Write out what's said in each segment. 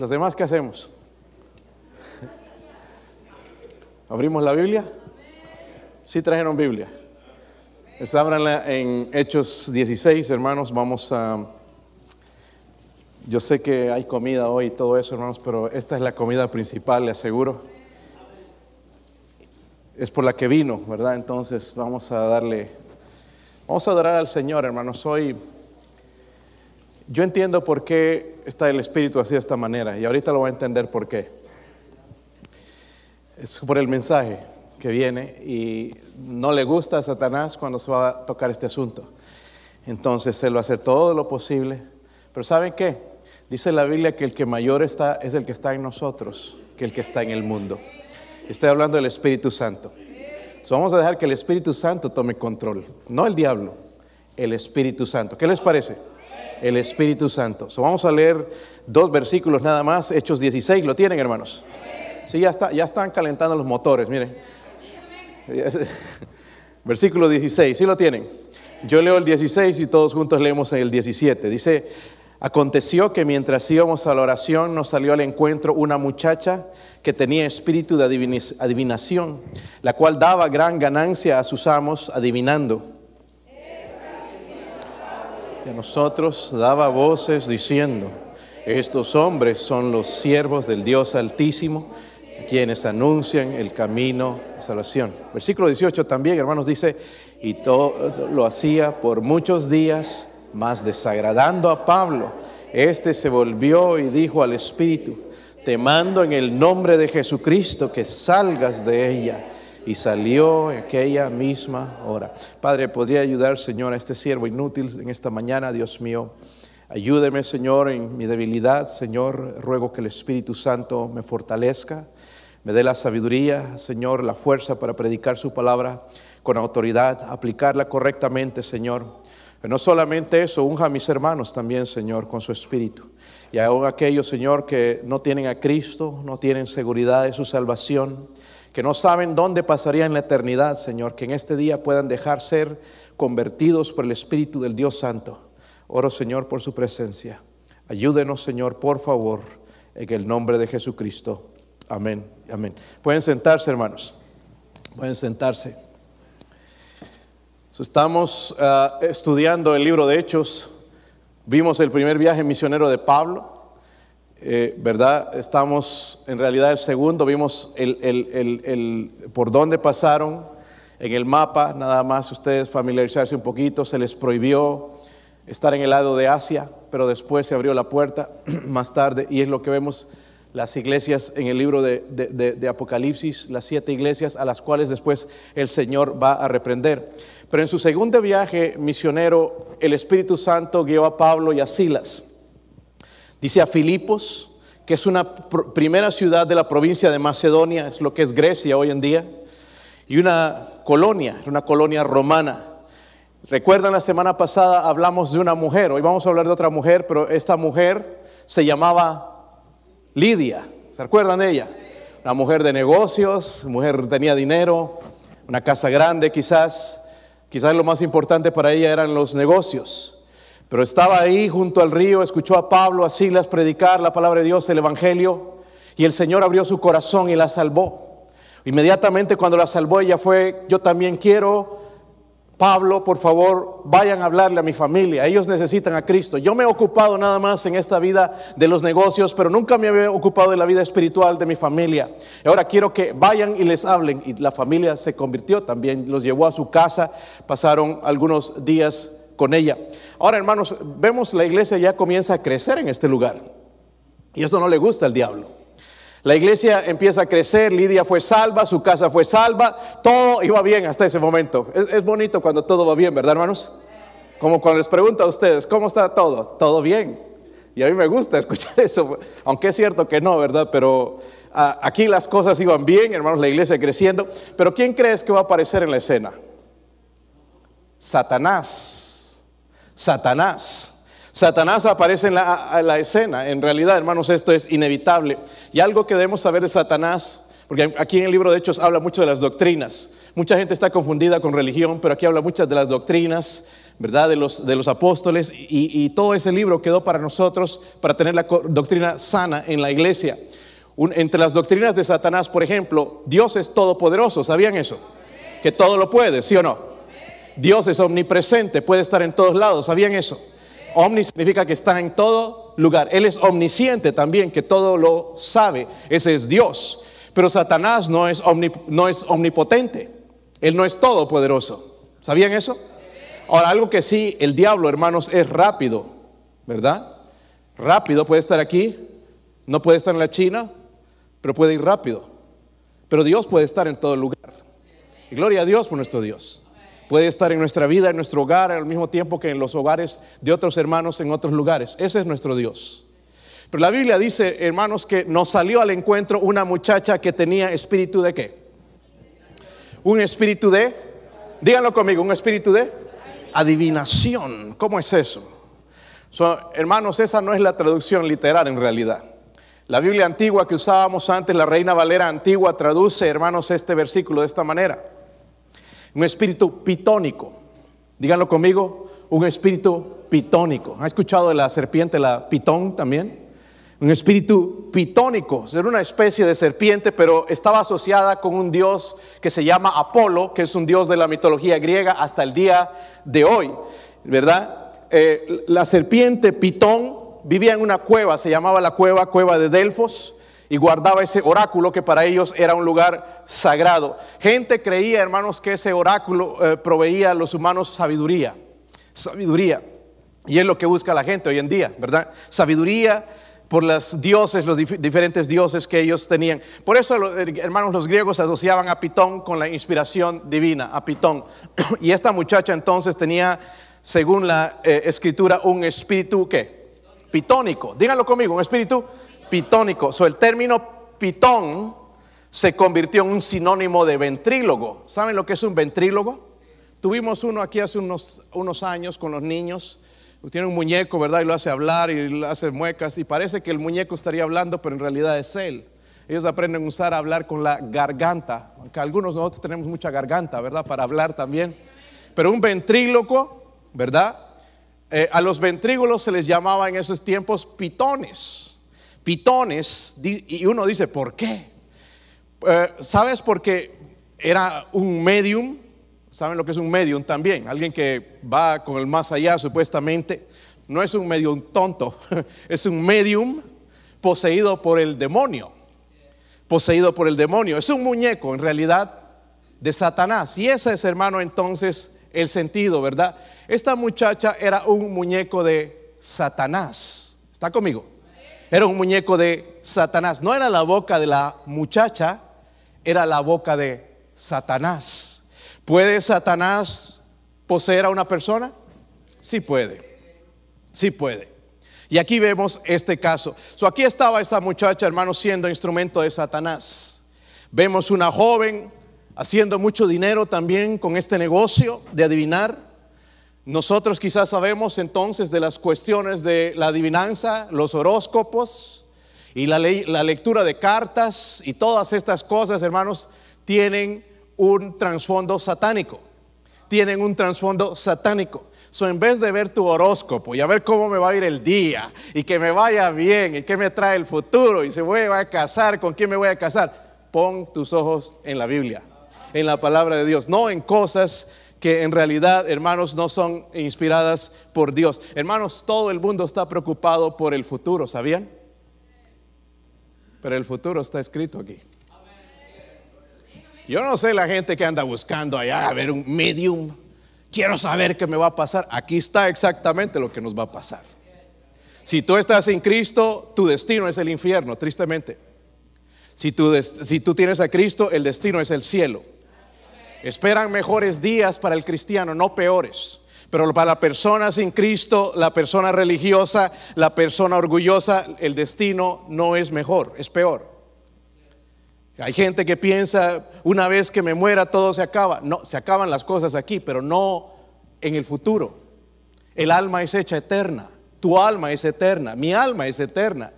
¿Los demás qué hacemos? ¿Abrimos la Biblia? Sí trajeron Biblia. Abranla en Hechos 16, hermanos. Vamos a... Yo sé que hay comida hoy y todo eso, hermanos, pero esta es la comida principal, le aseguro. Es por la que vino, ¿verdad? Entonces vamos a darle... Vamos a adorar al Señor, hermanos. Hoy... Yo entiendo por qué está el Espíritu así de esta manera y ahorita lo voy a entender por qué. Es por el mensaje que viene y no le gusta a Satanás cuando se va a tocar este asunto. Entonces va a hacer todo lo posible. Pero ¿saben qué? Dice la Biblia que el que mayor está es el que está en nosotros que el que está en el mundo. Estoy hablando del Espíritu Santo. vamos a dejar que el Espíritu Santo tome control, no el diablo, el Espíritu Santo. ¿Qué les parece? El Espíritu Santo. vamos a leer dos versículos nada más, Hechos 16, ¿lo tienen hermanos? Sí, ya, está, ya están calentando los motores, miren. Versículo 16, ¿sí lo tienen? Yo leo el 16 y todos juntos leemos el 17. Dice, aconteció que mientras íbamos a la oración nos salió al encuentro una muchacha que tenía espíritu de adivinación, la cual daba gran ganancia a sus amos adivinando. Y a nosotros daba voces diciendo, estos hombres son los siervos del Dios Altísimo quienes anuncian el camino de salvación. Versículo 18 también, hermanos, dice, y todo lo hacía por muchos días, más desagradando a Pablo. Este se volvió y dijo al Espíritu, te mando en el nombre de Jesucristo que salgas de ella. Y salió en aquella misma hora. Padre, ¿podría ayudar, Señor, a este siervo inútil en esta mañana, Dios mío? Ayúdeme, Señor, en mi debilidad. Señor, ruego que el Espíritu Santo me fortalezca me dé la sabiduría, Señor, la fuerza para predicar su palabra con autoridad, aplicarla correctamente, Señor. Pero no solamente eso, unja a mis hermanos también, Señor, con su espíritu. Y aún aquellos, Señor, que no tienen a Cristo, no tienen seguridad de su salvación, que no saben dónde pasarían la eternidad, Señor, que en este día puedan dejar ser convertidos por el Espíritu del Dios Santo. Oro, Señor, por su presencia. Ayúdenos, Señor, por favor, en el nombre de Jesucristo. Amén, amén. Pueden sentarse, hermanos. Pueden sentarse. Estamos ah, estudiando el libro de Hechos. Vimos el primer viaje misionero de Pablo. Eh, ¿Verdad? Estamos en realidad el segundo. Vimos el, el, por dónde pasaron en el mapa. Nada más ustedes familiarizarse un poquito. Se les prohibió estar en el lado de Asia, pero después se abrió la puerta más tarde y es lo que vemos las iglesias en el libro de, Apocalipsis, las siete iglesias a las cuales después el Señor va a reprender. Pero en su segundo viaje misionero, el Espíritu Santo guió a Pablo y a Silas. Dice a Filipos, que es una primera ciudad de la provincia de Macedonia, es lo que es Grecia hoy en día, y una colonia, una colonia romana. Recuerdan la semana pasada hablamos de una mujer, hoy vamos a hablar de otra mujer, pero esta mujer se llamaba Lidia, ¿se acuerdan de ella? Una mujer de negocios, mujer tenía dinero, una casa grande quizás, quizás lo más importante para ella eran los negocios. Pero estaba ahí junto al río, escuchó a Pablo, a Silas predicar la palabra de Dios, el Evangelio, y el Señor abrió su corazón y la salvó. Inmediatamente cuando la salvó ella fue, yo también quiero Pablo, por favor, vayan a hablarle a mi familia. Ellos necesitan a Cristo. Yo me he ocupado nada más en esta vida de los negocios, pero nunca me había ocupado de la vida espiritual de mi familia. Ahora quiero que vayan y les hablen. Y la familia se convirtió también, los llevó a su casa, pasaron algunos días con ella. Ahora, hermanos, vemos la iglesia ya comienza a crecer en este lugar. Y esto no le gusta al diablo. La iglesia empieza a crecer, Lidia fue salva, su casa fue salva, todo iba bien hasta ese momento. Es, bonito cuando todo va bien, ¿verdad, hermanos? Como cuando les pregunto a ustedes, ¿cómo está todo? Todo bien. Y a mí me gusta escuchar eso, aunque es cierto que no, ¿verdad? Pero aquí las cosas iban bien, hermanos, la iglesia creciendo. Pero ¿quién crees que va a aparecer en la escena? Satanás. Satanás. Satanás aparece en la, escena. En realidad, hermanos, esto es inevitable. Y algo que debemos saber de Satanás, porque aquí en el libro de Hechos habla mucho de las doctrinas. Mucha gente está confundida con religión, pero aquí habla muchas de las doctrinas, ¿verdad? De los, de los apóstoles y, todo ese libro quedó para nosotros, para tener la doctrina sana en la iglesia. entre las doctrinas de Satanás, por ejemplo, Dios es todopoderoso, ¿sabían eso? Que todo lo puede, ¿sí o no? Dios es omnipresente, puede estar en todos lados, ¿sabían eso? Omni significa que está en todo lugar. Él es omnisciente también, que todo lo sabe. Ese es Dios. Pero Satanás no es, no es omnipotente. Él no es todopoderoso. ¿Sabían eso? Ahora, algo que sí, el diablo, hermanos, es rápido, ¿verdad? Rápido, puede estar aquí, no puede estar en la China, pero puede ir rápido. Pero Dios puede estar en todo lugar. Gloria a Dios por nuestro Dios. Puede estar en nuestra vida, en nuestro hogar, al mismo tiempo que en los hogares de otros hermanos en otros lugares. Ese es nuestro Dios. Pero la Biblia dice, hermanos, que nos salió al encuentro una muchacha que tenía espíritu de qué? Un espíritu de, díganlo conmigo, un espíritu de adivinación. ¿Cómo es eso? hermanos, esa no es la traducción literal en realidad. La Biblia antigua que usábamos antes, la Reina Valera antigua, traduce, hermanos, este versículo de esta manera. Un espíritu pitónico. Díganlo conmigo, un espíritu pitónico. ¿Ha escuchado de la serpiente, la pitón también? Un espíritu pitónico. Era una especie de serpiente, pero estaba asociada con un dios que se llama Apolo, que es un dios de la mitología griega hasta el día de hoy. ¿Verdad? Eh, la serpiente pitón vivía en una cueva, se llamaba la cueva, cueva de Delfos, y guardaba ese oráculo que para ellos era un lugar sagrado. Gente creía, hermanos, que ese oráculo eh, proveía a los humanos sabiduría. Sabiduría. Y es lo que busca la gente hoy en día, ¿verdad? Sabiduría por los dioses, los diferentes dioses que ellos tenían. Por eso, eh, hermanos, los griegos asociaban a Pitón con la inspiración divina, a Pitón. Y esta muchacha entonces tenía, según la eh, escritura, un espíritu, ¿qué? pitónico. Díganlo conmigo, un espíritu pitónico. So, el término pitón se convirtió en un sinónimo de ventrílogo. ¿Saben lo que es un ventrílogo? Tuvimos uno aquí hace unos, años con los niños. Tiene un muñeco, ¿verdad? Y lo hace hablar y hace muecas. Y parece que el muñeco estaría hablando, pero en realidad es él. Ellos aprenden a usar a hablar con la garganta. Aunque algunos nosotros tenemos mucha garganta, ¿verdad? Para hablar también. Pero un ventrílogo, ¿verdad? Eh, a los ventrígolos se les llamaba en esos tiempos pitones. Y uno dice, ¿por qué? Eh, ¿Sabes? Porque era un medium, ¿saben lo que es un medium también? Alguien que va con el más allá supuestamente. No es un medium tonto, es un medium poseído por el demonio. Poseído por el demonio. Es un muñeco en realidad de Satanás. Y ese es, hermano, entonces el sentido, ¿verdad? Esta muchacha era un muñeco de Satanás. ¿Está conmigo? Era un muñeco de Satanás. No era la boca de la muchacha, era la boca de Satanás. ¿Puede Satanás poseer a una persona? Sí puede. Sí puede. Y aquí vemos este caso. So, aquí estaba esta muchacha, hermano, siendo instrumento de Satanás. Vemos una joven haciendo mucho dinero también con este negocio de adivinar. Nosotros quizás sabemos entonces de las cuestiones de la adivinanza, los horóscopos y la, la lectura de cartas y todas estas cosas, hermanos, tienen un trasfondo satánico. Tienen un trasfondo satánico. So, en vez de ver tu horóscopo y a ver cómo me va a ir el día y que me vaya bien y qué me trae el futuro y se voy a casar, con quién me voy a casar, pon tus ojos en la Biblia, en la palabra de Dios, no en cosas que en realidad, hermanos, no son inspiradas por Dios. Hermanos, todo el mundo está preocupado por el futuro, ¿sabían? Pero el futuro está escrito aquí. Yo no sé la gente que anda buscando allá a ver un medium. Quiero saber qué me va a pasar. Aquí está exactamente lo que nos va a pasar. Si tú estás en Cristo, tu destino es el infierno, tristemente. Si tú, si tú tienes a Cristo, el destino es el cielo. Esperan mejores días para el cristiano, no peores. Pero para la persona sin Cristo, la persona religiosa, la persona orgullosa, el destino no es mejor, es peor. Hay gente que piensa, una vez que me muera todo se acaba. No, se acaban las cosas aquí, pero no en el futuro. El alma es hecha eterna, tu alma es eterna, mi alma es eterna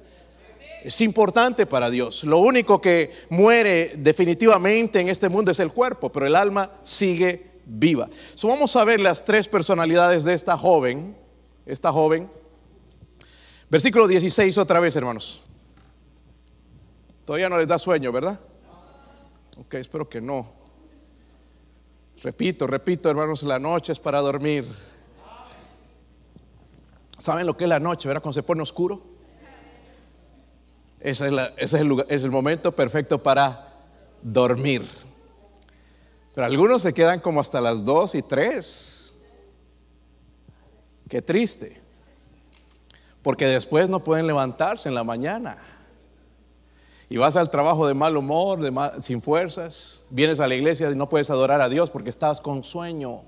es importante para Dios. Lo único que muere definitivamente en este mundo es el cuerpo, pero el alma sigue viva. So, vamos a ver las tres personalidades de esta joven, esta joven. Versículo 16 otra vez, hermanos. Todavía no les da sueño, ¿verdad? Ok, espero que no. Repito, repito, hermanos, la noche es para dormir. ¿Saben lo que es la noche, verdad? Cuando se pone oscuro. Ese es, el lugar, es el momento perfecto para dormir. Pero algunos se quedan como hasta las 2 y 3. Qué triste. Porque después no pueden levantarse en la mañana. Y vas al trabajo de mal humor, sin fuerzas. Vienes a la iglesia y no puedes adorar a Dios porque estás con sueño.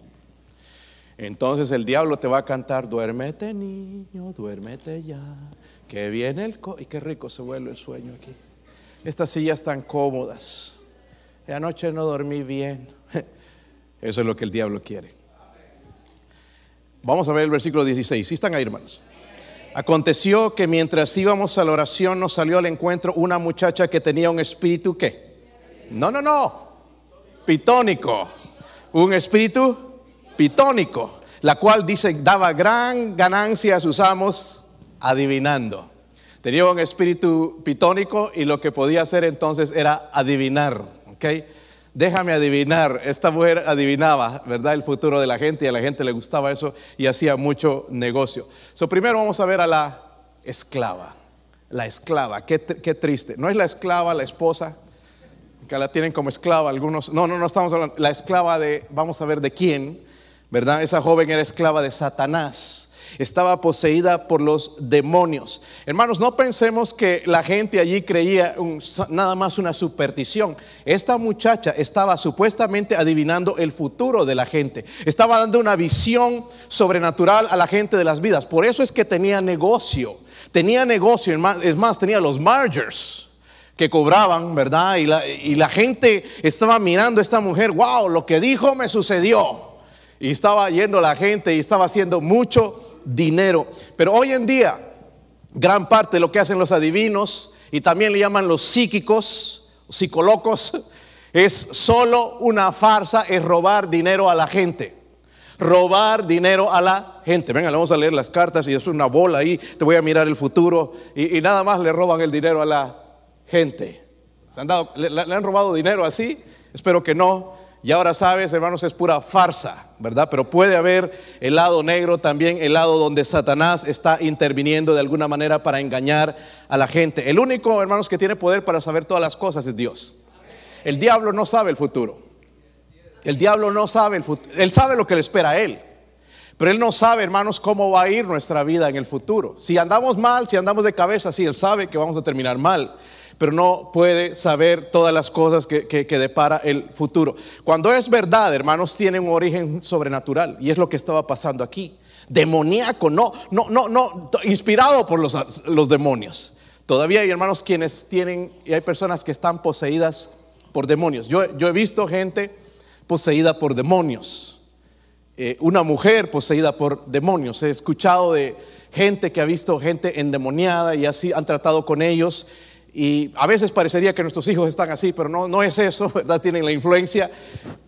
Entonces el diablo te va a cantar, duérmete niño, duérmete ya, que viene el... y qué rico se vuelve el sueño aquí. Estas sillas tan cómodas. Y anoche no dormí bien. Eso es lo que el diablo quiere. Vamos a ver el versículo 16. ¿Sí están ahí, hermanos? Aconteció que mientras íbamos a la oración nos salió al encuentro una muchacha que tenía un espíritu ¿qué? No, no, no. Pitónico. Un espíritu pitónico, la cual dice daba gran ganancia a sus amos adivinando. Tenía un espíritu pitónico y lo que podía hacer entonces era adivinar, ¿ok? Déjame adivinar, esta mujer adivinaba, ¿verdad? El futuro de la gente y a la gente le gustaba eso y hacía mucho negocio. So, primero vamos a ver a la esclava, la esclava, qué, qué triste. No es la esclava, la esposa, que la tienen como esclava algunos. No, no, no estamos hablando. La esclava de, vamos a ver de quién, ¿verdad? Esa joven era esclava de Satanás estaba poseída por los demonios. Hermanos, no pensemos que la gente allí creía nada más una superstición. Esta muchacha estaba supuestamente adivinando el futuro de la gente. Estaba dando una visión sobrenatural a la gente de las vidas. Por eso es que tenía negocio. Tenía negocio, es más, tenía los margers que cobraban, ¿verdad? Y la, y la gente estaba mirando a esta mujer, wow, lo que dijo me sucedió. Y estaba yendo la gente y estaba haciendo mucho dinero. Pero hoy en día, gran parte de lo que hacen los adivinos y también le llaman los psíquicos, psicolocos, es solo una farsa, es robar dinero a la gente. Robar dinero a la gente. Venga, vamos a leer las cartas y después una bola ahí, te voy a mirar el futuro y, nada más le roban el dinero a la gente. han, dado, le han robado dinero así? Espero que no. Y ahora sabes, hermanos, es pura farsa, ¿verdad? Pero puede haber el lado negro también, el lado donde Satanás está interviniendo de alguna manera para engañar a la gente. El único, hermanos, que tiene poder para saber todas las cosas es Dios. El diablo no sabe el futuro. El diablo no sabe el futuro. Él sabe lo que le espera a él. Pero él no sabe, hermanos, cómo va a ir nuestra vida en el futuro. Si andamos mal, si andamos de cabeza, sí, él sabe que vamos a terminar mal pero no puede saber todas las cosas que, depara el futuro. Cuando es verdad, hermanos, tiene un origen sobrenatural y es lo que estaba pasando aquí. Demoníaco, no, no, no, no, inspirado por los, los demonios. Todavía hay hermanos quienes tienen, y hay personas que están poseídas por demonios. Yo, yo he visto gente poseída por demonios. Eh, una mujer poseída por demonios. He escuchado de gente que ha visto gente endemoniada y así han tratado con ellos y a veces parecería que nuestros hijos están así, pero no, no es eso, ¿verdad? Tienen la influencia.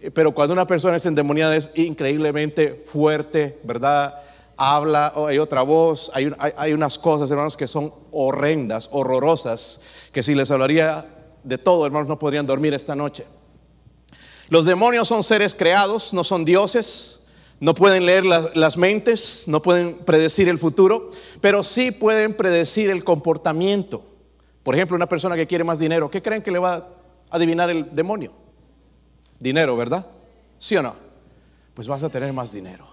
Eh, pero cuando una persona es endemoniada es increíblemente fuerte, ¿verdad? Habla, hay otra voz, hay, hay, unas cosas, hermanos, que son horrendas, horrorosas, que si les hablaría de todo, hermanos, no podrían dormir esta noche. Los demonios son seres creados, no son dioses, no pueden leer las mentes, no pueden predecir el futuro, pero sí pueden predecir el comportamiento. Por ejemplo, una persona que quiere más dinero, ¿qué creen que le va a adivinar el demonio? Dinero, ¿verdad? ¿Sí o no? Pues vas a tener más dinero.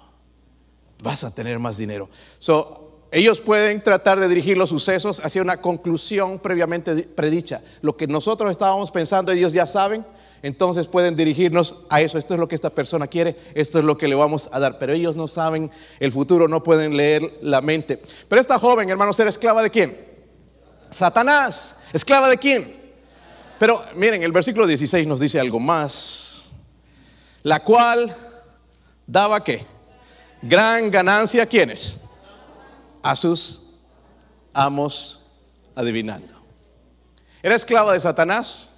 Vas a tener más dinero. So, ellos pueden tratar de dirigir los sucesos hacia una conclusión previamente predicha. Lo que nosotros estábamos pensando, ellos ya saben, entonces pueden dirigirnos a eso. Esto es lo que esta persona quiere, esto es lo que le vamos a dar. Pero ellos no saben el futuro, no pueden leer la mente. Pero esta joven, hermanos, era esclava de quién? Satanás. ¿Esclava de quién? Pero miren, el versículo 16 nos dice algo más. La cual daba qué? Gran ganancia a quienes? A sus amos adivinando. Era esclava de Satanás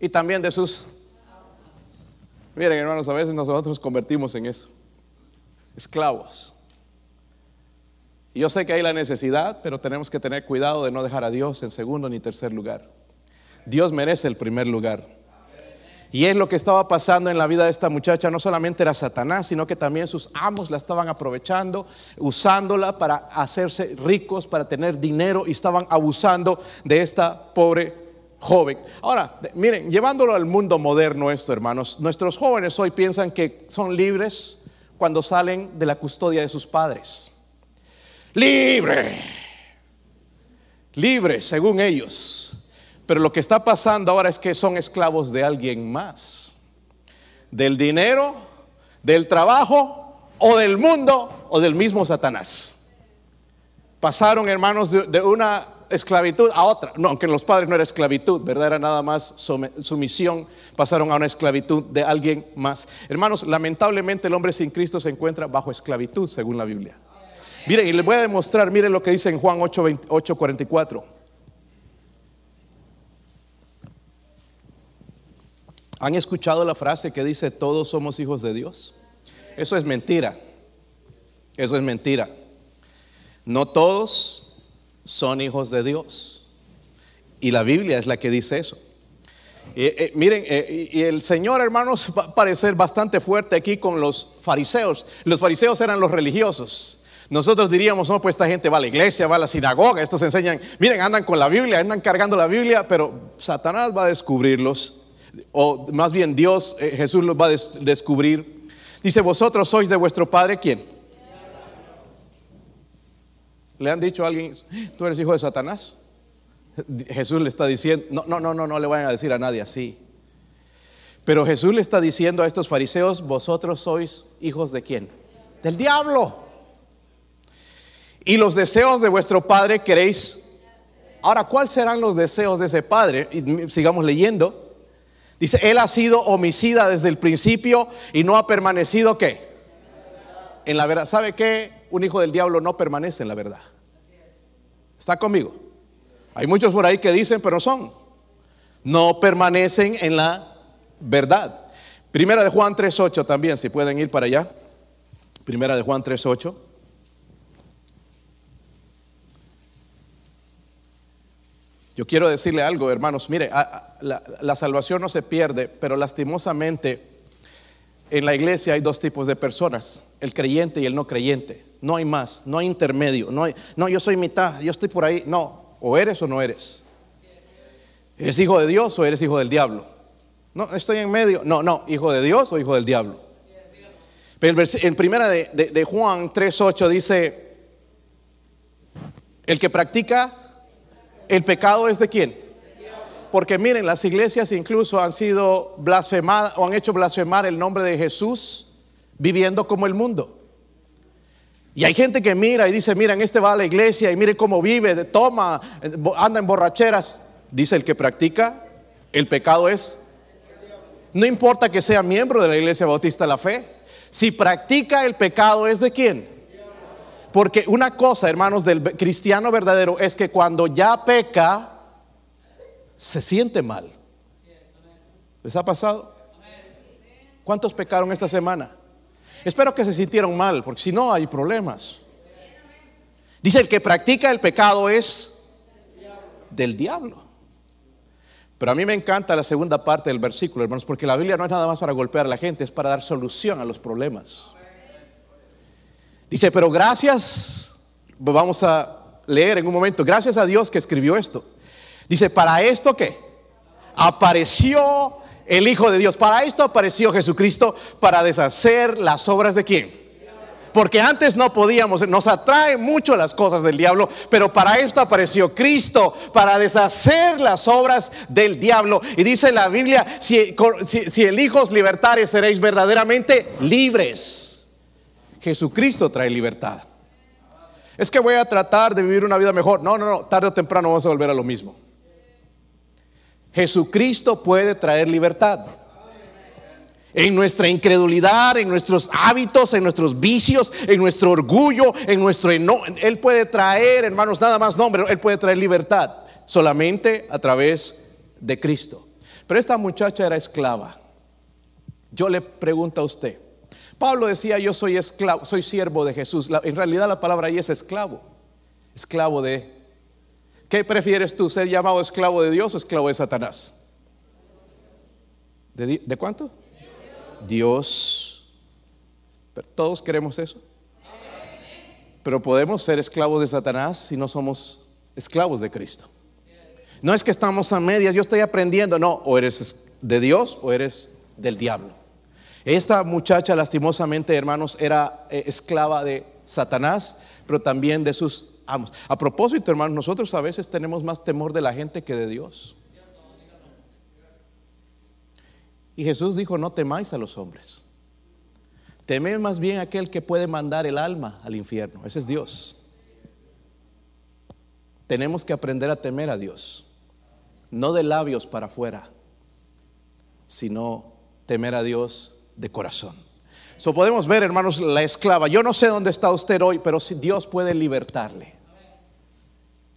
y también de sus... Miren, hermanos, a veces nosotros nos convertimos en eso. Esclavos. Yo sé que hay la necesidad, pero tenemos que tener cuidado de no dejar a Dios en segundo ni tercer lugar. Dios merece el primer lugar. Y es lo que estaba pasando en la vida de esta muchacha. No solamente era Satanás, sino que también sus amos la estaban aprovechando, usándola para hacerse ricos, para tener dinero y estaban abusando de esta pobre joven. Ahora, miren, llevándolo al mundo moderno esto, hermanos, nuestros jóvenes hoy piensan que son libres cuando salen de la custodia de sus padres. Libre. Libre, según ellos. Pero lo que está pasando ahora es que son esclavos de alguien más. Del dinero, del trabajo, o del mundo, o del mismo Satanás. Pasaron, hermanos, de, una esclavitud a otra. No, aunque los padres no era esclavitud, ¿verdad? Era nada más sumisión. Pasaron a una esclavitud de alguien más. Hermanos, lamentablemente el hombre sin Cristo se encuentra bajo esclavitud, según la Biblia. Miren, y les voy a demostrar, miren lo que dice en Juan 8, 44. ¿Han escuchado la frase que dice todos somos hijos de Dios? Eso es mentira. Eso es mentira. No todos son hijos de Dios. Y la Biblia es la que dice eso. Eh, eh, miren, eh, y el Señor, hermanos, va a parecer bastante fuerte aquí con los fariseos. Los fariseos eran los religiosos. Nosotros diríamos, no, pues esta gente va a la iglesia, va a la sinagoga, estos enseñan, miren, andan con la Biblia, andan cargando la Biblia, pero Satanás va a descubrirlos o más bien Dios, eh, Jesús los va a descubrir. Dice, vosotros sois de vuestro Padre, ¿quién? ¿Le han dicho a alguien, tú eres hijo de Satanás? Jesús le está diciendo, no, no, no, no, no le vayan a decir a nadie así. Pero Jesús le está diciendo a estos fariseos, vosotros sois hijos de quién? Del diablo. Y los deseos de vuestro Padre queréis. Ahora, ¿cuáles serán los deseos de ese Padre? Y sigamos leyendo. Dice, él ha sido homicida desde el principio y no ha permanecido qué? En la verdad. ¿Sabe qué? Un hijo del diablo no permanece en la verdad. ¿Está conmigo? Hay muchos por ahí que dicen, pero son. No permanecen en la verdad. Primera de Juan 3.8 también, si pueden ir para allá. Primera de Juan 3.8. Yo quiero decirle algo, hermanos. Mire, la, salvación no se pierde, pero lastimosamente en la iglesia hay dos tipos de personas, el creyente y el no creyente. No hay más, no hay intermedio. No, no, yo soy mitad, yo estoy por ahí. No, o eres o no eres. ¿Eres hijo de Dios o eres hijo del diablo? No, estoy en medio. No, no, hijo de Dios o hijo del diablo. Pero en primera de, de, de Juan 3.8 dice, el que practica ¿El pecado es de quién? Porque miren, las iglesias incluso han sido blasfemadas o han hecho blasfemar el nombre de Jesús viviendo como el mundo. Y hay gente que mira y dice, miren, este va a la iglesia y mire cómo vive, toma, anda en borracheras. Dice el que practica, el pecado es. No importa que sea miembro de la iglesia bautista la fe. Si practica el pecado es de quién? Porque una cosa, hermanos, del cristiano verdadero es que cuando ya peca, se siente mal. ¿Les ha pasado? ¿Cuántos pecaron esta semana? Espero que se sintieron mal, porque si no hay problemas. Dice, el que practica el pecado es del diablo. Pero a mí me encanta la segunda parte del versículo, hermanos, porque la Biblia no es nada más para golpear a la gente, es para dar solución a los problemas. Dice, pero gracias, vamos a leer en un momento, gracias a Dios que escribió esto. Dice, para esto que apareció el Hijo de Dios, para esto apareció Jesucristo, para deshacer las obras de quién. Porque antes no podíamos, nos atrae mucho las cosas del diablo, pero para esto apareció Cristo, para deshacer las obras del diablo. Y dice la Biblia, si, si, si el Hijo os libertare, seréis verdaderamente libres. Jesucristo trae libertad. Es que voy a tratar de vivir una vida mejor. No, no, no, tarde o temprano vamos a volver a lo mismo. Jesucristo puede traer libertad. En nuestra incredulidad, en nuestros hábitos, en nuestros vicios, en nuestro orgullo, en nuestro Él puede traer, hermanos, nada más nombre, Él puede traer libertad solamente a través de Cristo. Pero esta muchacha era esclava Yo le pregunto a usted, Pablo decía, yo soy esclavo, soy siervo de Jesús. en realidad la palabra ahí es esclavo. Esclavo de... ¿Qué prefieres tú, ser llamado esclavo de Dios o esclavo de Satanás? ¿De, de cuánto? Dios. ¿Todos queremos eso? Pero podemos ser esclavos de Satanás si no somos esclavos de Cristo. No es que estamos a medias, yo estoy aprendiendo, no, o eres de Dios o eres del diablo. Esta muchacha lastimosamente, hermanos, era eh, esclava de Satanás, pero también de sus amos. A propósito, hermanos, nosotros a veces tenemos más temor de la gente que de Dios. Y Jesús dijo, no temáis a los hombres. Temed más bien aquel que puede mandar el alma al infierno. Ese es Dios. Tenemos que aprender a temer a Dios. No de labios para afuera, sino temer a Dios de corazón. So podemos ver, hermanos, la esclava. Yo no sé dónde está usted hoy, pero si Dios puede libertarle.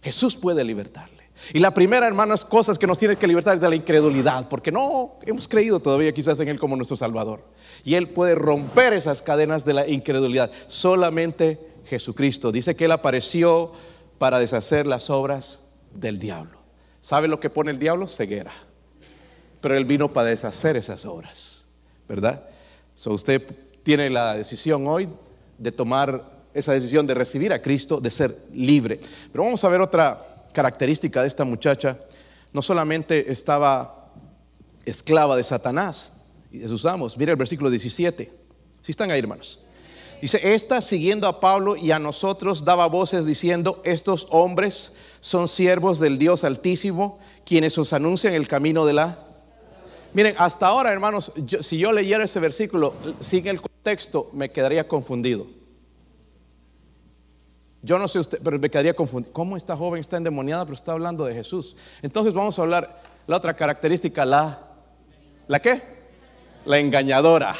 Jesús puede libertarle. Y la primera, hermanas, cosas que nos tiene que libertar es de la incredulidad, porque no hemos creído todavía quizás en Él como nuestro Salvador. Y Él puede romper esas cadenas de la incredulidad. Solamente Jesucristo. Dice que Él apareció para deshacer las obras del diablo. ¿Sabe lo que pone el diablo? Ceguera. Pero Él vino para deshacer esas obras, ¿verdad? So usted tiene la decisión hoy de tomar esa decisión de recibir a Cristo, de ser libre. Pero vamos a ver otra característica de esta muchacha, no solamente estaba esclava de Satanás y de sus amos. Mira el versículo 17. Si están ahí, hermanos. Dice, esta siguiendo a Pablo y a nosotros daba voces diciendo, estos hombres son siervos del Dios Altísimo, quienes os anuncian el camino de la... Miren, hasta ahora, hermanos, si yo leyera ese versículo sin el contexto, me quedaría confundido. Yo no sé usted, pero me quedaría confundido. ¿Cómo esta joven está endemoniada, pero está hablando de Jesús? Entonces vamos a hablar la otra característica, la ¿la qué? La engañadora.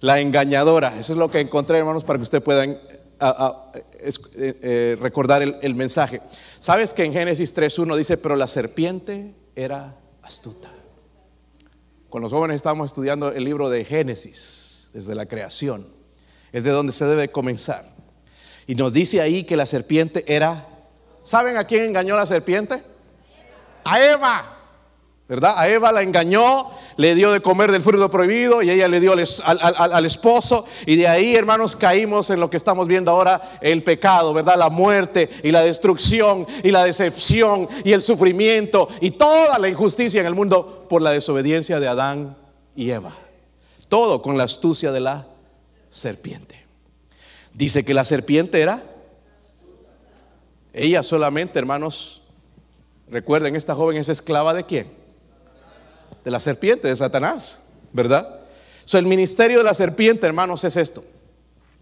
La engañadora. Eso es lo que encontré, hermanos, para que ustedes puedan eh, eh, eh, recordar el, el, mensaje. ¿Sabes que en Génesis 3.1 dice, pero la serpiente era astuta? Con los jóvenes estábamos estudiando el libro de Génesis, desde la creación. Es de donde se debe comenzar. Y nos dice ahí que la serpiente era, ¿saben a quién engañó la serpiente? A Eva. ¿Verdad? A Eva la engañó, le dio de comer del fruto prohibido y ella le dio al, esposo. Y de ahí, hermanos, caímos en lo que estamos viendo ahora, el pecado, ¿verdad? La muerte y la destrucción y la decepción y el sufrimiento y toda la injusticia en el mundo por la desobediencia de Adán y Eva. Todo con la astucia de la serpiente. Dice que la serpiente era ella solamente, hermanos. Recuerden, esta joven es esclava de quién? De la serpiente, de Satanás, ¿verdad? So, el ministerio de la serpiente, hermanos, es esto.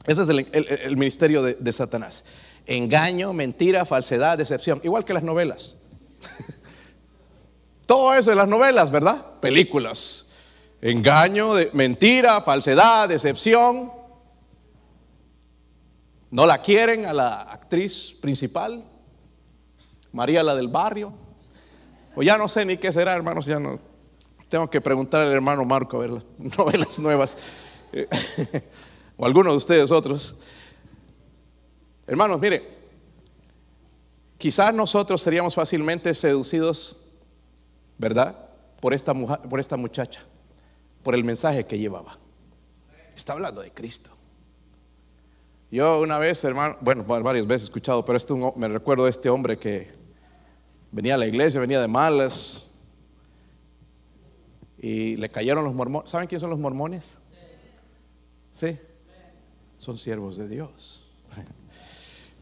Ese es el, ministerio de, Satanás. Engaño, mentira, falsedad, decepción. Igual que las novelas. Todo eso en las novelas, ¿verdad? Películas. Engaño, mentira, falsedad, decepción. No la quieren a la actriz principal, María la del barrio. O ya no sé ni qué será, hermanos, ya no. Tengo que preguntar al hermano Marco a ver las novelas nuevas. o algunos de ustedes otros. Hermanos, mire, quizás nosotros seríamos fácilmente seducidos, ¿verdad? Por esta, por esta muchacha, por el mensaje que llevaba. Está hablando de Cristo. Yo una vez, hermano, bueno, varias veces he escuchado, pero este, me recuerdo de este hombre que venía a la iglesia, venía de malas y le cayeron los mormones. ¿Saben quiénes son los mormones? Sí, son siervos de Dios.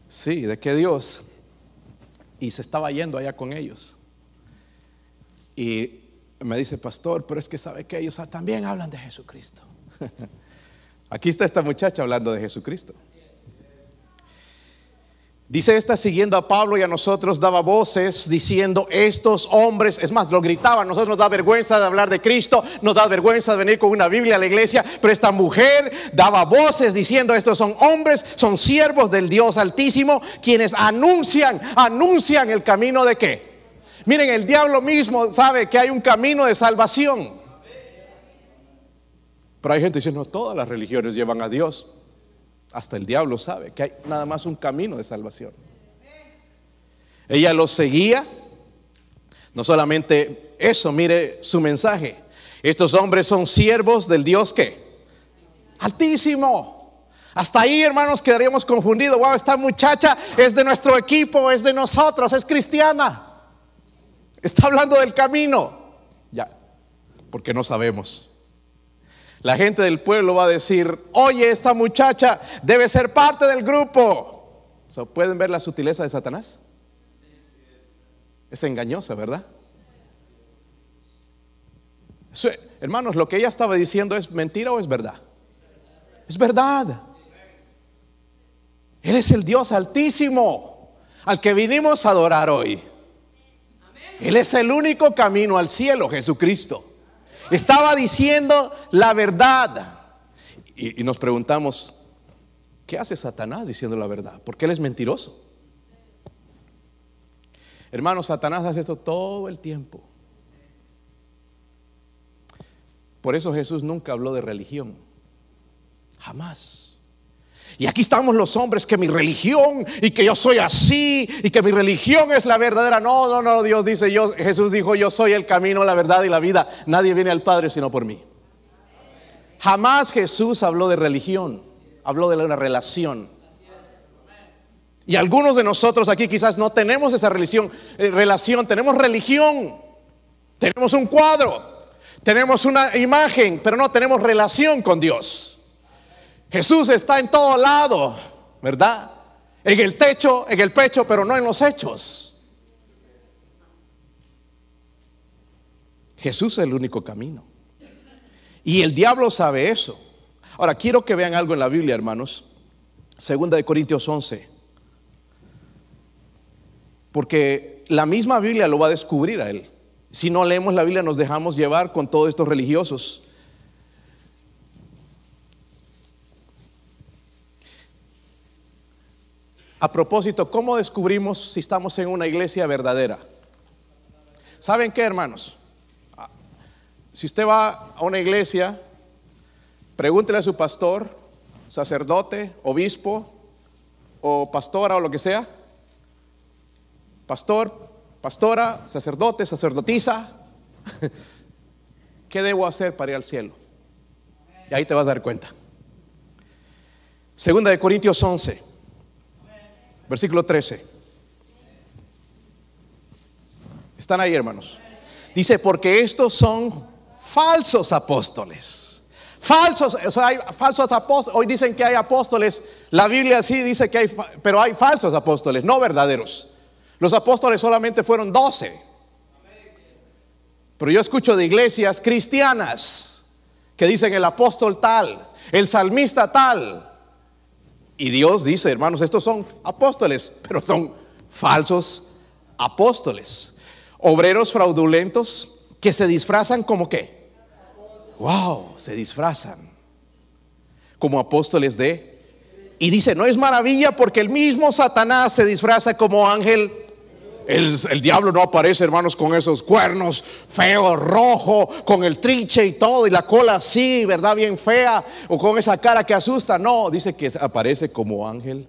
Sí, ¿de qué Dios? Y se estaba yendo allá con ellos. Y me dice, pastor, pero es que sabe que ellos también hablan de Jesucristo. Aquí está esta muchacha hablando de Jesucristo. Dice esta siguiendo a Pablo y a nosotros daba voces diciendo, estos hombres, es más, lo gritaban, nosotros nos da vergüenza de hablar de Cristo, nos da vergüenza de venir con una Biblia a la iglesia, pero esta mujer daba voces diciendo, estos son hombres, son siervos del Dios Altísimo, quienes anuncian, anuncian el camino de qué. Miren, el diablo mismo sabe que hay un camino de salvación. Pero hay gente diciendo, no, todas las religiones llevan a Dios. Hasta el diablo sabe que hay nada más un camino de salvación. Ella lo seguía. No solamente eso, mire su mensaje. Estos hombres son siervos del Dios que altísimo. Hasta ahí, hermanos, quedaríamos confundidos. Wow, esta muchacha es de nuestro equipo, es de nosotros, es cristiana. Está hablando del camino. Ya, porque no sabemos. La gente del pueblo va a decir, oye, esta muchacha debe ser parte del grupo. ¿Pueden ver la sutileza de Satanás? Es engañosa, ¿verdad? hermanos, lo que ella estaba diciendo es mentira o es verdad. Es verdad. Él es el Dios altísimo al que vinimos a adorar hoy. Él es el único camino al cielo, Jesucristo. Estaba diciendo la verdad. Y, nos preguntamos, ¿qué hace Satanás diciendo la verdad? Porque él es mentiroso. Hermanos, Satanás hace esto todo el tiempo. Por eso Jesús nunca habló de religión. Jamás. Y aquí estamos los hombres que mi religión y que yo soy así y que mi religión es la verdadera. No, no, no, Dios dice, yo Jesús dijo, yo soy el camino, la verdad y la vida. Nadie viene al Padre sino por mí. Jamás Jesús habló de religión, habló de una relación. Y algunos de nosotros aquí quizás no tenemos esa religión, eh, relación, tenemos religión, tenemos un cuadro, tenemos una imagen, pero no tenemos relación con Dios. Jesús está en todo lado, ¿verdad? En el techo, en el pecho, pero no en los hechos. Jesús es el único camino. Y el diablo sabe eso. Ahora, quiero que vean algo en la Biblia, hermanos. Segunda de Corintios 11. Porque la misma Biblia lo va a descubrir a él. Si no leemos la Biblia nos dejamos llevar con todos estos religiosos. A propósito, ¿cómo descubrimos si estamos en una iglesia verdadera? ¿Saben qué, hermanos? Si usted va a una iglesia, pregúntele a su pastor, sacerdote, obispo o pastora o lo que sea. Pastor, pastora, sacerdote, sacerdotisa. ¿Qué debo hacer para ir al cielo? Y ahí te vas a dar cuenta. Segunda de Corintios 11. Versículo 13. Están ahí, hermanos. Dice, porque estos son falsos apóstoles. Falsos, o sea, hay falsos apóstoles. Hoy dicen que hay apóstoles. La Biblia sí dice que hay, pero hay falsos apóstoles, no verdaderos. Los apóstoles solamente fueron doce. Pero yo escucho de iglesias cristianas que dicen el apóstol tal, el salmista tal, y Dios dice, hermanos, estos son apóstoles, pero son falsos apóstoles. Obreros fraudulentos que se disfrazan como qué. Wow, se disfrazan como apóstoles de... Y dice, no es maravilla porque el mismo Satanás se disfraza como ángel el, diablo no aparece, hermanos, con esos cuernos feos, rojo, con el trinche y todo, y la cola así, ¿verdad? Bien fea, o con esa cara que asusta. No, dice que aparece como ángel.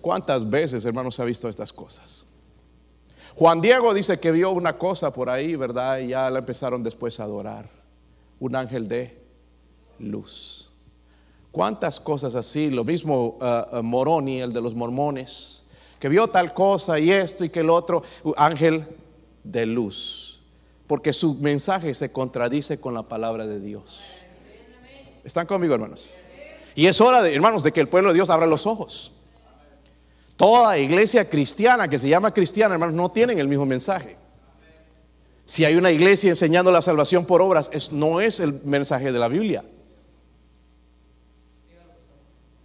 ¿Cuántas veces, hermanos, ha visto estas cosas? Juan Diego dice que vio una cosa por ahí, ¿verdad? Y ya la empezaron después a adorar. Un ángel de luz. ¿Cuántas cosas así? Lo mismo uh, uh, Moroni, el de los mormones que vio tal cosa y esto y que el otro, ángel de luz, porque su mensaje se contradice con la palabra de Dios. ¿Están conmigo, hermanos? Y es hora, de, hermanos, de que el pueblo de Dios abra los ojos. Toda iglesia cristiana que se llama cristiana, hermanos, no tienen el mismo mensaje. Si hay una iglesia enseñando la salvación por obras, no es el mensaje de la Biblia.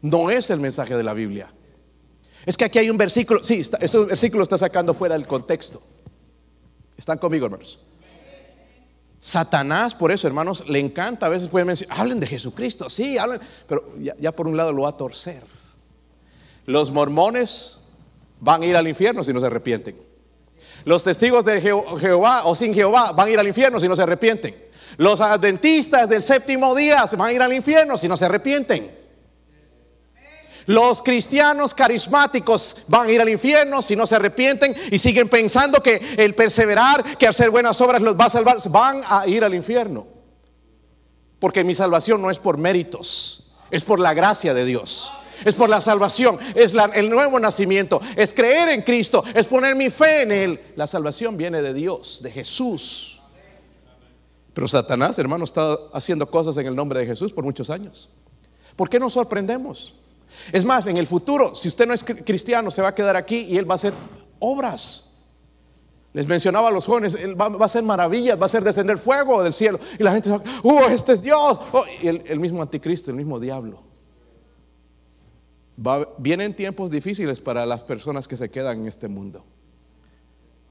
No es el mensaje de la Biblia. Es que aquí hay un versículo, sí, ese versículo está sacando fuera del contexto. ¿Están conmigo, hermanos? Satanás, por eso, hermanos, le encanta, a veces pueden decir, hablen de Jesucristo, sí, hablen, pero ya, ya, por un lado lo va a torcer. Los mormones van a ir al infierno si no se arrepienten. Los testigos de Jehová o sin Jehová van a ir al infierno si no se arrepienten. Los adventistas del séptimo día van a ir al infierno si no se arrepienten. Los cristianos carismáticos van a ir al infierno si no se arrepienten y siguen pensando que el perseverar, que hacer buenas obras los va a salvar, van a ir al infierno. Porque mi salvación no es por méritos, es por la gracia de Dios. Es por la salvación, es el nuevo nacimiento, es creer en Cristo, es poner mi fe en Él. La salvación viene de Dios, de Jesús. Pero Satanás, hermano, está haciendo cosas en el nombre de Jesús por muchos años. ¿Por qué nos sorprendemos? Es más, en el futuro, si usted no es cristiano, se va a quedar aquí y Él va a hacer obras. Les mencionaba a los jóvenes, él va, a hacer maravillas, va a hacer descender fuego del cielo. Y la gente ¡uh, este es Dios! Oh, y el, mismo anticristo, el mismo diablo. vienen tiempos difíciles para las personas que se quedan en este mundo.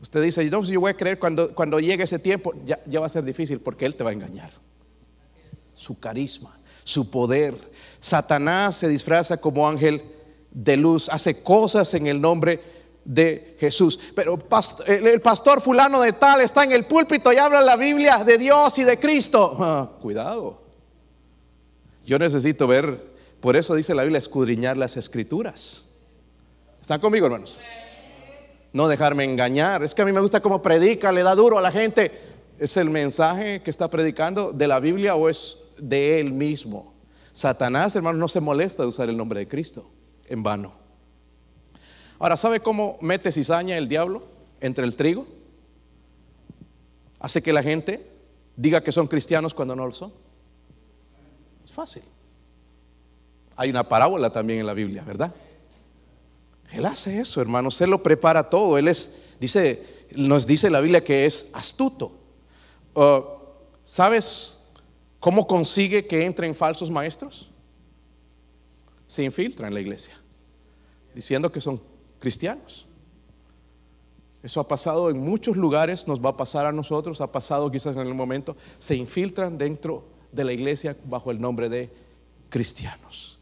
Usted dice, no, yo voy a creer cuando, cuando llegue ese tiempo, ya, ya va a ser difícil porque Él te va a engañar. Su carisma, su poder. Satanás se disfraza como ángel de luz, hace cosas en el nombre de Jesús. Pero el pastor fulano de tal está en el púlpito y habla la Biblia de Dios y de Cristo. Ah, cuidado. Yo necesito ver, por eso dice la Biblia, escudriñar las escrituras. ¿Están conmigo, hermanos? No dejarme engañar. Es que a mí me gusta cómo predica, le da duro a la gente. ¿Es el mensaje que está predicando de la Biblia o es de él mismo? Satanás, hermano, no se molesta de usar el nombre de Cristo en vano. Ahora, ¿sabe cómo mete cizaña el diablo entre el trigo? Hace que la gente diga que son cristianos cuando no lo son. Es fácil. Hay una parábola también en la Biblia, ¿verdad? Él hace eso, hermanos. Él lo prepara todo. Él es, dice, nos dice la Biblia que es astuto. Uh, ¿Sabes cómo consigue que entren falsos maestros? Se infiltra en la iglesia, diciendo que son cristianos. Eso ha pasado en muchos lugares, nos va a pasar a nosotros, ha pasado quizás en el momento, se infiltran dentro de la iglesia bajo el nombre de cristianos.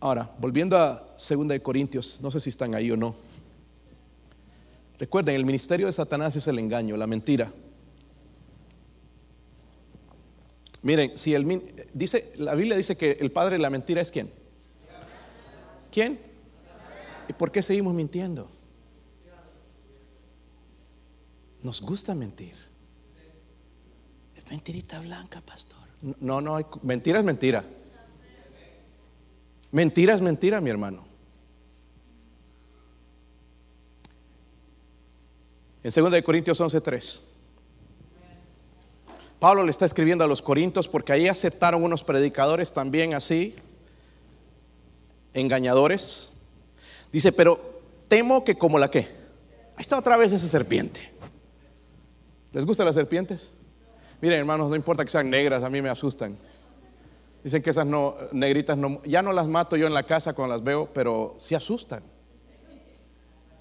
Ahora, volviendo a 2 Corintios, no sé si están ahí o no. Recuerden, el ministerio de Satanás es el engaño, la mentira. Miren, si el dice la Biblia dice que el padre de la mentira es quién? ¿Quién? ¿Y por qué seguimos mintiendo? Nos gusta mentir. Es mentirita blanca, pastor. No, no, mentira es mentira. Mentira es mentira, mi hermano. En 2 Corintios 11:3. Pablo le está escribiendo a los corintios porque ahí aceptaron unos predicadores también así, engañadores, Dice, pero temo que como la que. Ahí está otra vez esa serpiente. ¿Les gustan las serpientes? Miren, hermanos, no importa que sean negras, a mí me asustan. Dicen que esas no, negritas no, ya no las mato yo en la casa cuando las veo, pero sí asustan.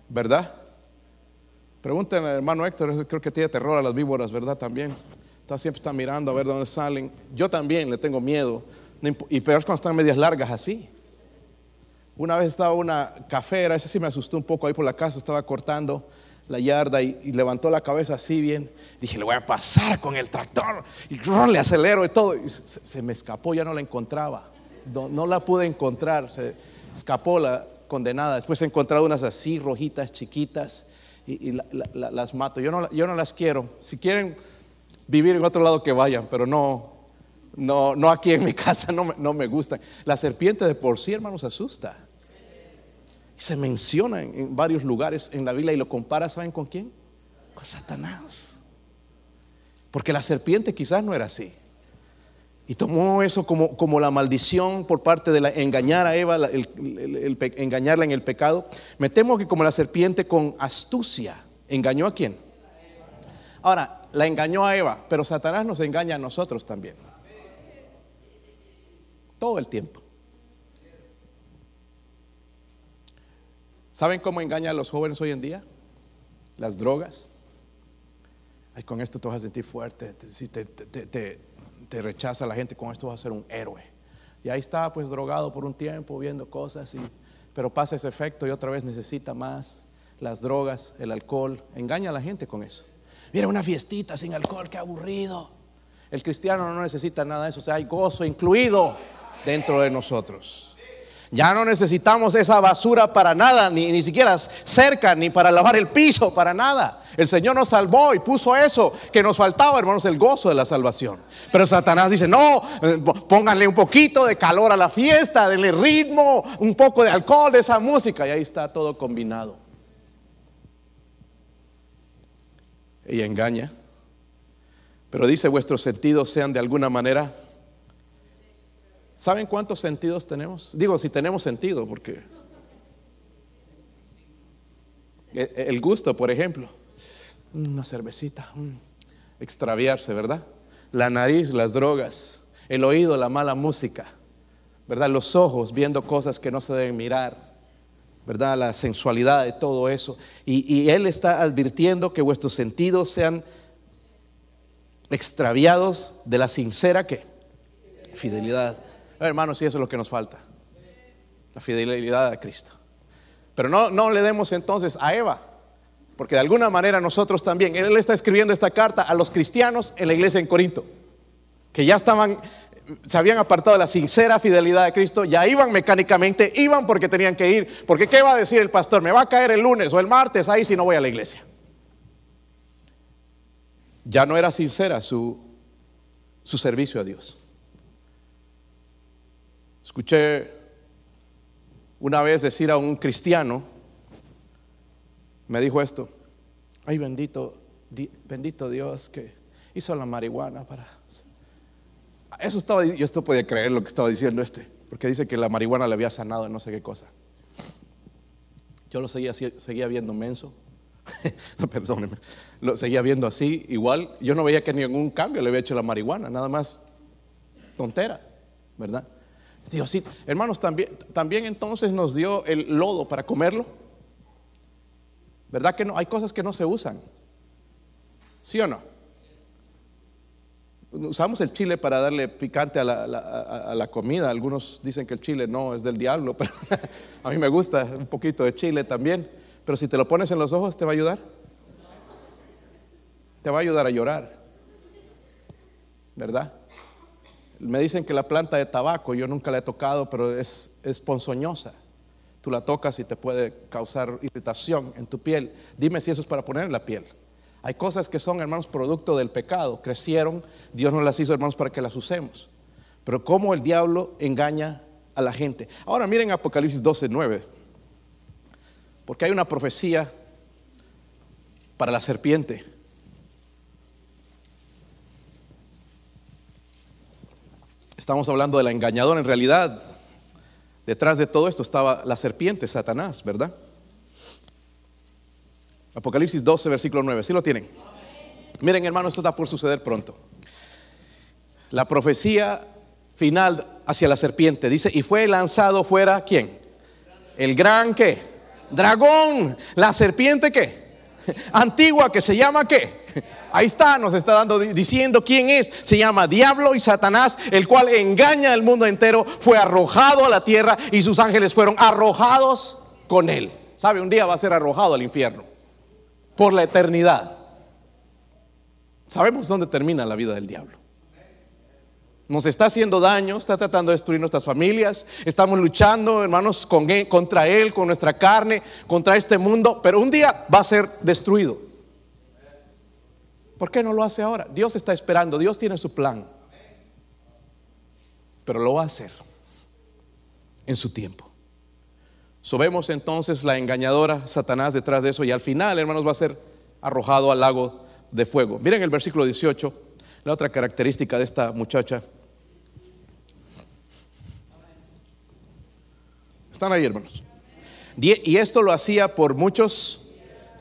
¿Verdad? Pregúntenle al hermano Héctor, creo que tiene terror a las víboras, ¿verdad? También. Está, siempre está mirando a ver dónde salen. Yo también le tengo miedo. Y peor cuando están medias largas así. Una vez estaba una cafera, ese sí me asustó un poco ahí por la casa, estaba cortando la yarda y, levantó la cabeza así bien. Dije, le voy a pasar con el tractor y le acelero y todo. Se, me escapó, ya no la encontraba. No, la pude encontrar, se escapó la condenada. Después he encontrado unas así rojitas, chiquitas y, las mato. Yo no, yo no las quiero. Si quieren vivir en otro lado que vayan, pero no, no, no aquí en mi casa, no no me gustan. La serpiente de por sí, hermanos, asusta. Se menciona en, varios lugares en la Biblia y lo compara, ¿saben con quién? Con Satanás. Porque la serpiente quizás no era así. Y tomó eso como, como la maldición por parte de la, engañar a Eva, engañarla en el pecado. Me temo que como la serpiente con astucia engañó a quién. Ahora, la engañó a Eva, pero Satanás nos engaña a nosotros también. Todo el tiempo. ¿Saben cómo engaña a los jóvenes hoy en día? Las drogas. Ay, con esto te vas a sentir fuerte. Si te, te, rechaza la gente, con esto vas a ser un héroe. Y ahí está, pues drogado por un tiempo, viendo cosas, y, pero pasa ese efecto y otra vez necesita más. las drogas, el alcohol, engaña a la gente con eso. Mira, una fiestita sin alcohol, qué aburrido. El cristiano no necesita nada de eso, o sea, hay gozo incluido dentro de nosotros. Ya no necesitamos esa basura para nada, ni, ni siquiera cerca, ni para lavar el piso, para nada. El Señor nos salvó y puso eso que nos faltaba, hermanos, el gozo de la salvación. Pero Satanás dice, no, eh, pónganle un poquito de calor a la fiesta, denle ritmo, un poco de alcohol, de esa música, y ahí está todo combinado. Ella engaña, pero dice, vuestros sentidos sean de alguna manera ¿Saben cuántos sentidos tenemos? Digo, si tenemos sentido, porque el gusto, por ejemplo, una cervecita, extraviarse, ¿verdad? La nariz, las drogas, el oído, la mala música, ¿verdad? Los ojos viendo cosas que no se deben mirar, ¿verdad? La sensualidad de todo eso. Y, y Él está advirtiendo que vuestros sentidos sean extraviados de la sincera fidelidad hermanos, si eso es lo que nos falta. La fidelidad a Cristo. Pero no, no le demos entonces a Eva, porque de alguna manera nosotros también, él está escribiendo esta carta a los cristianos en la iglesia en Corinto, que ya estaban, se habían apartado de la sincera fidelidad de Cristo, ya iban mecánicamente, iban porque tenían que ir, porque ¿qué va a decir el pastor? Me va a caer el lunes o el martes ahí si no voy a la iglesia. Ya no era sincera su, su servicio a Dios. Escuché una vez decir a un cristiano, me dijo esto, ay bendito, bendito Dios que hizo la marihuana para... Eso estaba, yo esto podía creer lo que estaba diciendo este, porque dice que la marihuana le había sanado no sé qué cosa. Yo lo seguía, seguía viendo menso, perdóneme, lo seguía viendo así, igual, yo no veía que ningún cambio le había hecho la marihuana, nada más tontera, ¿verdad? Dios, sí, hermanos, también, también entonces nos dio el lodo para comerlo. ¿Verdad que no? Hay cosas que no se usan. ¿Sí o no? Usamos el chile para darle picante a la, comida. Algunos dicen que el chile no es del diablo, pero a mí me gusta un poquito de chile también. Pero si te lo pones en los ojos, ¿te va a ayudar? Te va a ayudar a llorar. ¿Verdad? Me dicen que la planta de tabaco, yo nunca la he tocado, pero es, es ponzoñosa. Tú la tocas y te puede causar irritación en tu piel. Dime si eso es para poner en la piel. Hay cosas que son, hermanos, producto del pecado. Crecieron, Dios nos las hizo, hermanos, para que las usemos. Pero cómo el diablo engaña a la gente. Ahora miren Apocalipsis 12, 9. Porque hay una profecía para la serpiente. Estamos hablando de la engañadora. En realidad, detrás de todo esto estaba la serpiente, Satanás, ¿verdad? Apocalipsis 12, versículo 9. ¿Sí lo tienen? Miren, hermanos, esto está por suceder pronto. La profecía final hacia la serpiente dice, y fue lanzado fuera, ¿quién? El gran qué? Dragón. La serpiente qué? Antigua que se llama qué? Ahí está, nos está dando diciendo quién es. Se llama Diablo y Satanás, el cual engaña al mundo entero. Fue arrojado a la tierra y sus ángeles fueron arrojados con él. ¿Sabe? Un día va a ser arrojado al infierno por la eternidad. Sabemos dónde termina la vida del diablo. Nos está haciendo daño, está tratando de destruir nuestras familias. Estamos luchando, hermanos, con contra él, con nuestra carne, contra este mundo. Pero un día va a ser destruido. ¿Por qué no lo hace ahora? Dios está esperando, Dios tiene su plan. Pero lo va a hacer en su tiempo. Subemos entonces la engañadora Satanás detrás de eso y al final, hermanos, va a ser arrojado al lago de fuego. Miren el versículo 18, la otra característica de esta muchacha. Están ahí, hermanos. Y esto lo hacía por muchos,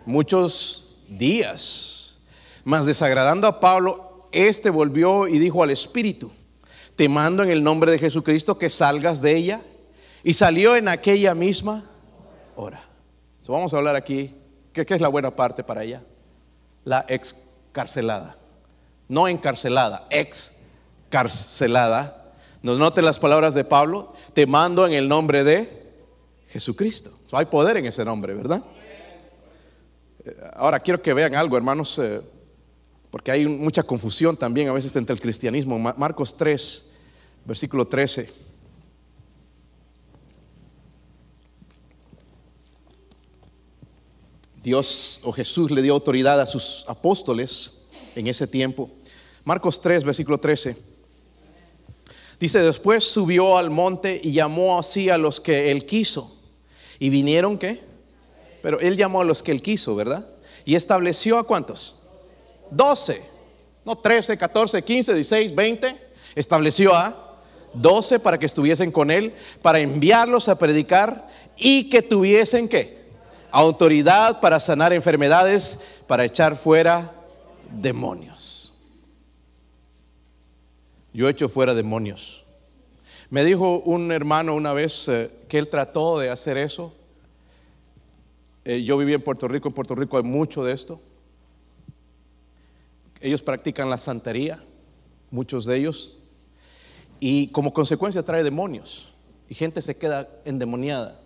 muchos días. Mas desagradando a Pablo, este volvió y dijo al Espíritu, te mando en el nombre de Jesucristo que salgas de ella. Y salió en aquella misma hora. vamos a hablar aquí, ¿qué, es la buena parte para ella? La excarcelada. No encarcelada, excarcelada. Nos noten las palabras de Pablo, te mando en el nombre de Jesucristo. hay poder en ese nombre, ¿verdad? Ahora quiero que vean algo, hermanos, eh, porque hay mucha confusión también a veces entre el cristianismo. Marcos 3, versículo 13. Dios o Jesús le dio autoridad a sus apóstoles en ese tiempo. Marcos 3, versículo 13. Dice, después subió al monte y llamó así a los que él quiso. ¿Y vinieron qué? Pero él llamó a los que él quiso, ¿verdad? Y estableció a cuántos? Doce. No, trece, catorce, quince, dieciséis, veinte. Estableció a doce para que estuviesen con él, para enviarlos a predicar y que tuviesen qué? Autoridad para sanar enfermedades, para echar fuera demonios. Yo he hecho fuera demonios. Me dijo un hermano una vez eh, que él trató de hacer eso eh, yo viví en Puerto Rico, en Puerto Rico hay mucho de esto. Ellos practican la santería, muchos de ellos, y como consecuencia trae demonios, y gente se queda endemoniada.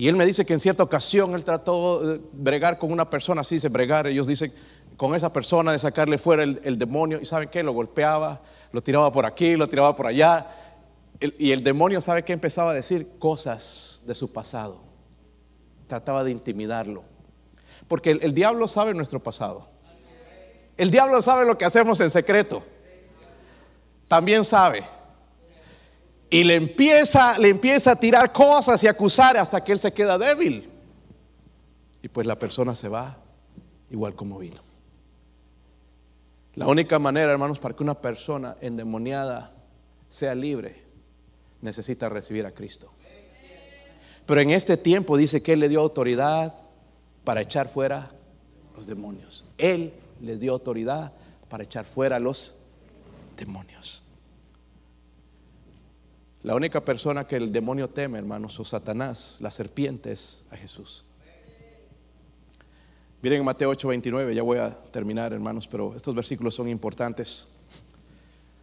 Y él me dice que en cierta ocasión él trató de bregar con una persona, así dice bregar, ellos dicen con esa persona de sacarle fuera el, demonio, y ¿saben qué? Lo golpeaba, lo tiraba por aquí, lo tiraba por allá, y el demonio, ¿sabe qué? Empezaba a decir cosas de su pasado trataba de intimidarlo. Porque el, diablo sabe nuestro pasado. El diablo sabe lo que hacemos en secreto. También sabe. Y le empieza, le empieza a tirar cosas y acusar hasta que él se queda débil. Y pues la persona se va igual como vino. La única manera, hermanos, para que una persona endemoniada sea libre, necesita recibir a Cristo. Pero en este tiempo dice que Él le dio autoridad para echar fuera los demonios. Él le dio autoridad para echar fuera los demonios. La única persona que el demonio teme, hermanos, o Satanás, la serpiente es a Jesús. Miren en Mateo 8:29, ya voy a terminar, hermanos, pero estos versículos son importantes.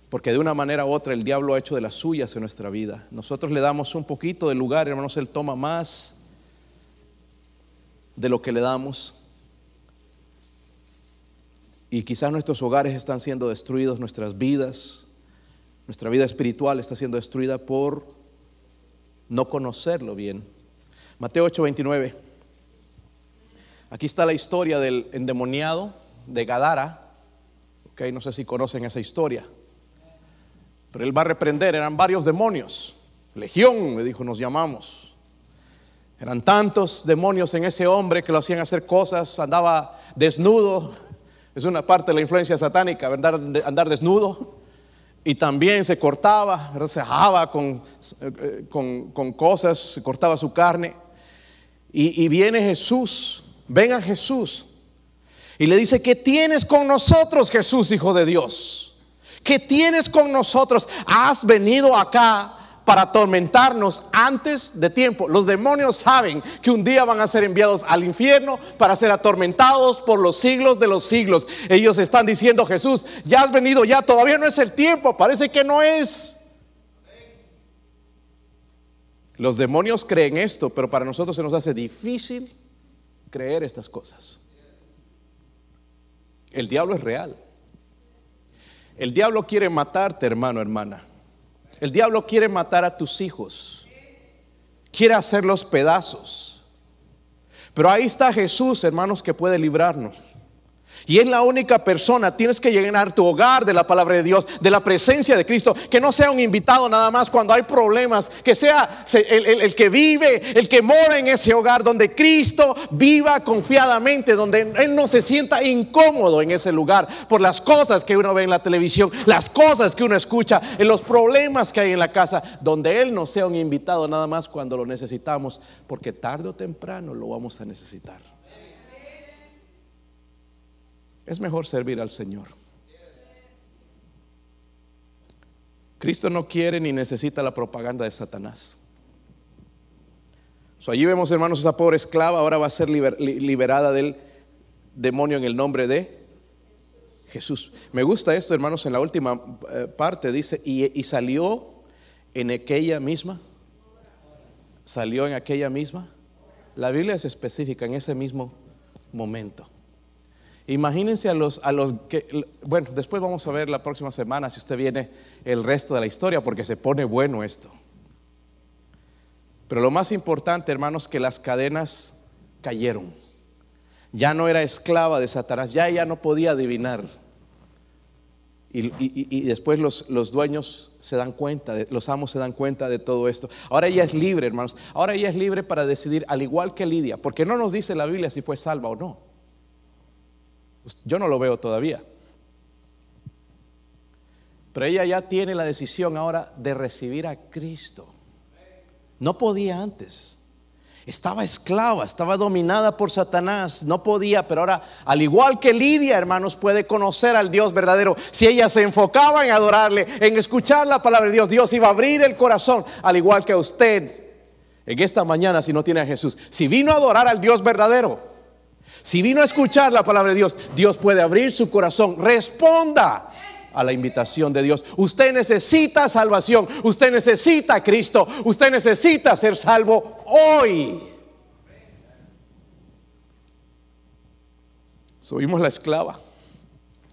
Porque de una manera u otra el diablo ha hecho de las suyas en nuestra vida. Nosotros le damos un poquito de lugar, hermanos, él toma más de lo que le damos. Y quizás nuestros hogares están siendo destruidos, nuestras vidas, nuestra vida espiritual está siendo destruida por no conocerlo bien. Mateo 8:29. Aquí está la historia del endemoniado de Gadara. Okay, no sé si conocen esa historia. Pero él va a reprender, eran varios demonios. Legión, me dijo, nos llamamos. Eran tantos demonios en ese hombre que lo hacían hacer cosas, andaba desnudo. Es una parte de la influencia satánica, andar, andar desnudo. Y también se cortaba, se eh, con, con, cosas, se cortaba su carne. Y, y viene Jesús, ven a Jesús. Y le dice, ¿qué tienes con nosotros, Jesús, Hijo de Dios? ¿Qué tienes con nosotros? Has venido acá para atormentarnos antes de tiempo. Los demonios saben que un día van a ser enviados al infierno para ser atormentados por los siglos de los siglos. Ellos están diciendo, Jesús, ya has venido, ya todavía no es el tiempo, parece que no es. Los demonios creen esto, pero para nosotros se nos hace difícil creer estas cosas. El diablo es real. El diablo quiere matarte, hermano, hermana. El diablo quiere matar a tus hijos. Quiere hacerlos pedazos. Pero ahí está Jesús, hermanos, que puede librarnos. Y es la única persona, tienes que llenar tu hogar de la palabra de Dios, de la presencia de Cristo, que no sea un invitado nada más cuando hay problemas, que sea el, que vive, el que mora en ese hogar, donde Cristo viva confiadamente, donde Él no se sienta incómodo en ese lugar por las cosas que uno ve en la televisión, las cosas que uno escucha, en los problemas que hay en la casa, donde Él no sea un invitado nada más cuando lo necesitamos, porque tarde o temprano lo vamos a necesitar. Es mejor servir al Señor. Cristo no quiere ni necesita la propaganda de Satanás. allí vemos, hermanos, esa pobre esclava ahora va a ser liberada del demonio en el nombre de Jesús. Me gusta esto, hermanos, en la última eh, parte dice, y, y salió en aquella misma, salió en aquella misma. La Biblia es específica, en ese mismo momento. Imagínense a los, a los que, bueno, después vamos a ver la próxima semana si usted viene el resto de la historia, porque se pone bueno esto. Pero lo más importante, hermanos, que las cadenas cayeron. Ya no era esclava de Satanás, ya ella no podía adivinar. Y, después los, los, dueños se dan cuenta, los amos se dan cuenta de todo esto. Ahora ella es libre, hermanos. Ahora ella es libre para decidir, al igual que Lidia, porque no nos dice la Biblia si fue salva o no. Yo no lo veo todavía. Pero ella ya tiene la decisión ahora de recibir a Cristo. No podía antes. Estaba esclava, estaba dominada por Satanás, no podía, pero ahora, al igual que Lidia, hermanos, puede conocer al Dios verdadero. Si ella se enfocaba en adorarle, en escuchar la palabra de Dios, Dios iba a abrir el corazón, al igual que a usted en esta mañana si no tiene a Jesús. Si vino a adorar al Dios verdadero, si vino a escuchar la palabra de Dios, Dios puede abrir su corazón. Responda a la invitación de Dios. Usted necesita salvación, usted necesita a Cristo, usted necesita ser salvo hoy. Subimos la esclava,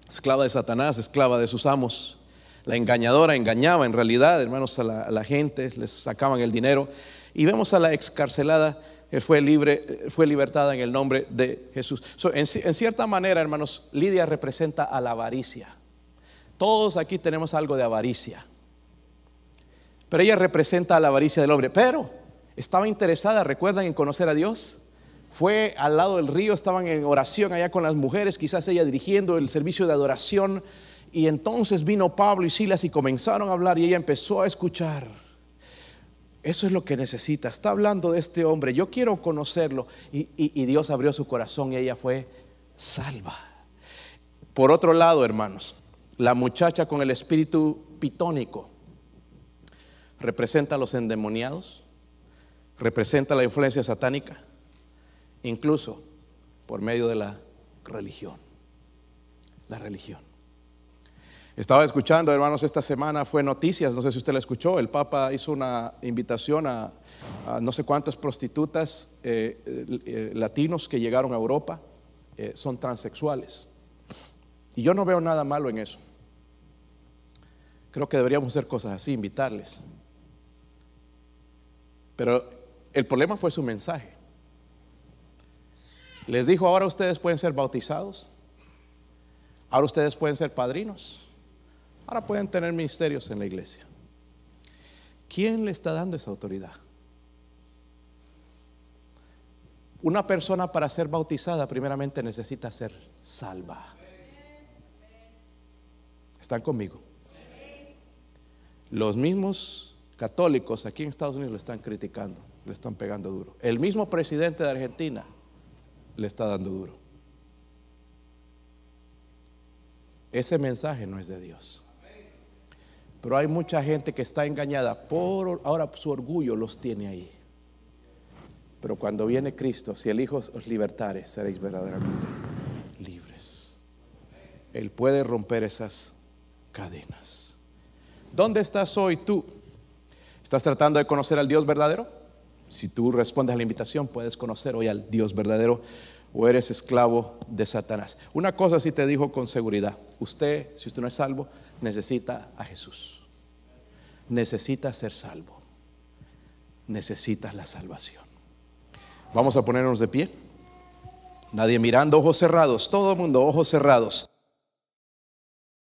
esclava de Satanás, esclava de sus amos. La engañadora engañaba en realidad, hermanos, a la, gente, les sacaban el dinero. Y vemos a la excarcelada fue libre, fue libertada en el nombre de Jesús. en, cierta manera, hermanos, Lidia representa a la avaricia. Todos aquí tenemos algo de avaricia. Pero ella representa a la avaricia del hombre. Pero estaba interesada, recuerdan, en conocer a Dios. Fue al lado del río, estaban en oración allá con las mujeres, quizás ella dirigiendo el servicio de adoración. Y entonces vino Pablo y Silas y comenzaron a hablar y ella empezó a escuchar. Eso es lo que necesita. Está hablando de este hombre. Yo quiero conocerlo. Y, y Dios abrió su corazón y ella fue salva. Por otro lado, hermanos, la muchacha con el espíritu pitónico representa a los endemoniados, representa la influencia satánica, incluso por medio de la religión. La religión. Estaba escuchando, hermanos, esta semana fue noticias, no sé si usted la escuchó, el Papa hizo una invitación a, no sé cuántas prostitutas eh, eh, latinos que llegaron a Europa, eh, son transexuales. Y yo no veo nada malo en eso. Creo que deberíamos hacer cosas así, invitarles. Pero el problema fue su mensaje. Les dijo, ahora ustedes pueden ser bautizados, ahora ustedes pueden ser padrinos, ahora pueden tener ministerios en la iglesia. ¿Quién le está dando esa autoridad? Una persona para ser bautizada primeramente necesita ser salva. ¿Están conmigo? Los mismos católicos aquí en Estados Unidos le están criticando, le están pegando duro. El mismo presidente de Argentina le está dando duro. Ese mensaje no es de Dios. Pero hay mucha gente que está engañada por ahora su orgullo los tiene ahí. Pero cuando viene Cristo, si el Hijo os libertare, seréis verdaderamente libres. Él puede romper esas cadenas. ¿Dónde estás hoy tú? ¿Estás tratando de conocer al Dios verdadero? Si tú respondes a la invitación, puedes conocer hoy al Dios verdadero o eres esclavo de Satanás. Una cosa sí te dijo con seguridad. Usted, si usted no es salvo, necesita a Jesús. Necesita ser salvo. Necesitas la salvación. Vamos a ponernos de pie. Nadie mirando, ojos cerrados. Todo el mundo, ojos cerrados.